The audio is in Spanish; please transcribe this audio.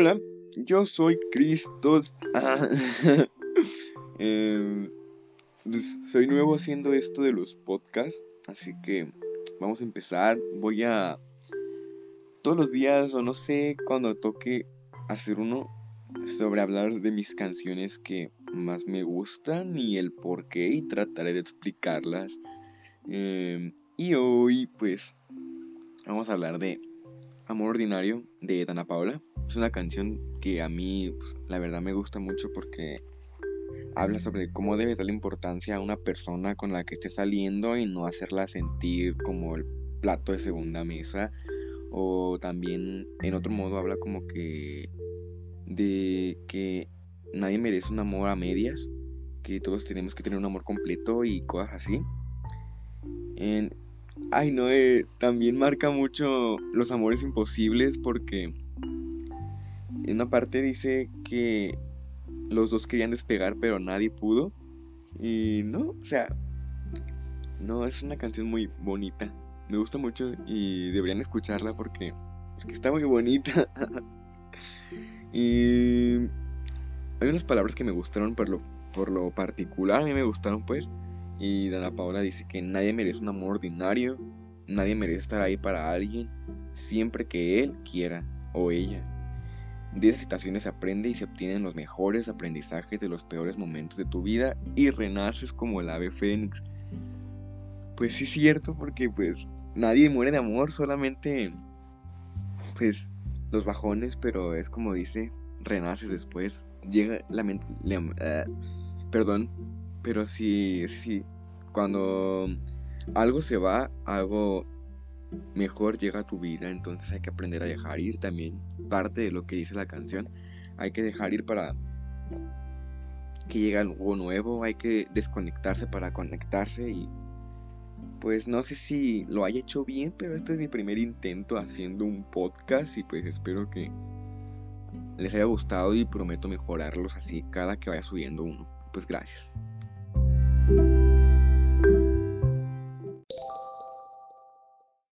Hola, yo soy Cristos. Em, pues, soy nuevo haciendo esto de los podcasts, así que vamos a empezar. Voy a todos los días o no sé cuando toque hacer uno sobre hablar de mis canciones que más me gustan y el por qué y trataré de explicarlas. Em, y hoy pues vamos a hablar de Amor Ordinario de Dana Paola. Es una canción que a mí, pues, la verdad, me gusta mucho porque habla sobre cómo debes darle importancia a una persona con la que estés saliendo y no hacerla sentir como el plato de segunda mesa. O también, en otro modo, habla como que de que nadie merece un amor a medias, que todos tenemos que tener un amor completo y cosas así. En, ay, no, eh, también marca mucho los amores imposibles porque en una parte dice que los dos querían despegar, pero nadie pudo. Y no, o sea, no, es una canción muy bonita. Me gusta mucho y deberían escucharla porque, porque está muy bonita. y hay unas palabras que me gustaron por lo, por lo particular, a mí me gustaron pues. Y Dana Paola dice que nadie merece un amor ordinario, nadie merece estar ahí para alguien, siempre que él quiera o ella. De esas situaciones aprende y se obtienen los mejores aprendizajes de los peores momentos de tu vida y renaces como el ave fénix. Pues sí es cierto porque pues nadie muere de amor, solamente pues los bajones, pero es como dice, renaces después. Llega la mente... Uh, perdón, pero sí, sí, cuando algo se va, algo mejor llega a tu vida, entonces hay que aprender a dejar ir también. Parte de lo que dice la canción, hay que dejar ir para que llegue algo nuevo, hay que desconectarse para conectarse y pues no sé si lo haya hecho bien, pero este es mi primer intento haciendo un podcast y pues espero que les haya gustado y prometo mejorarlos así cada que vaya subiendo uno. Pues gracias.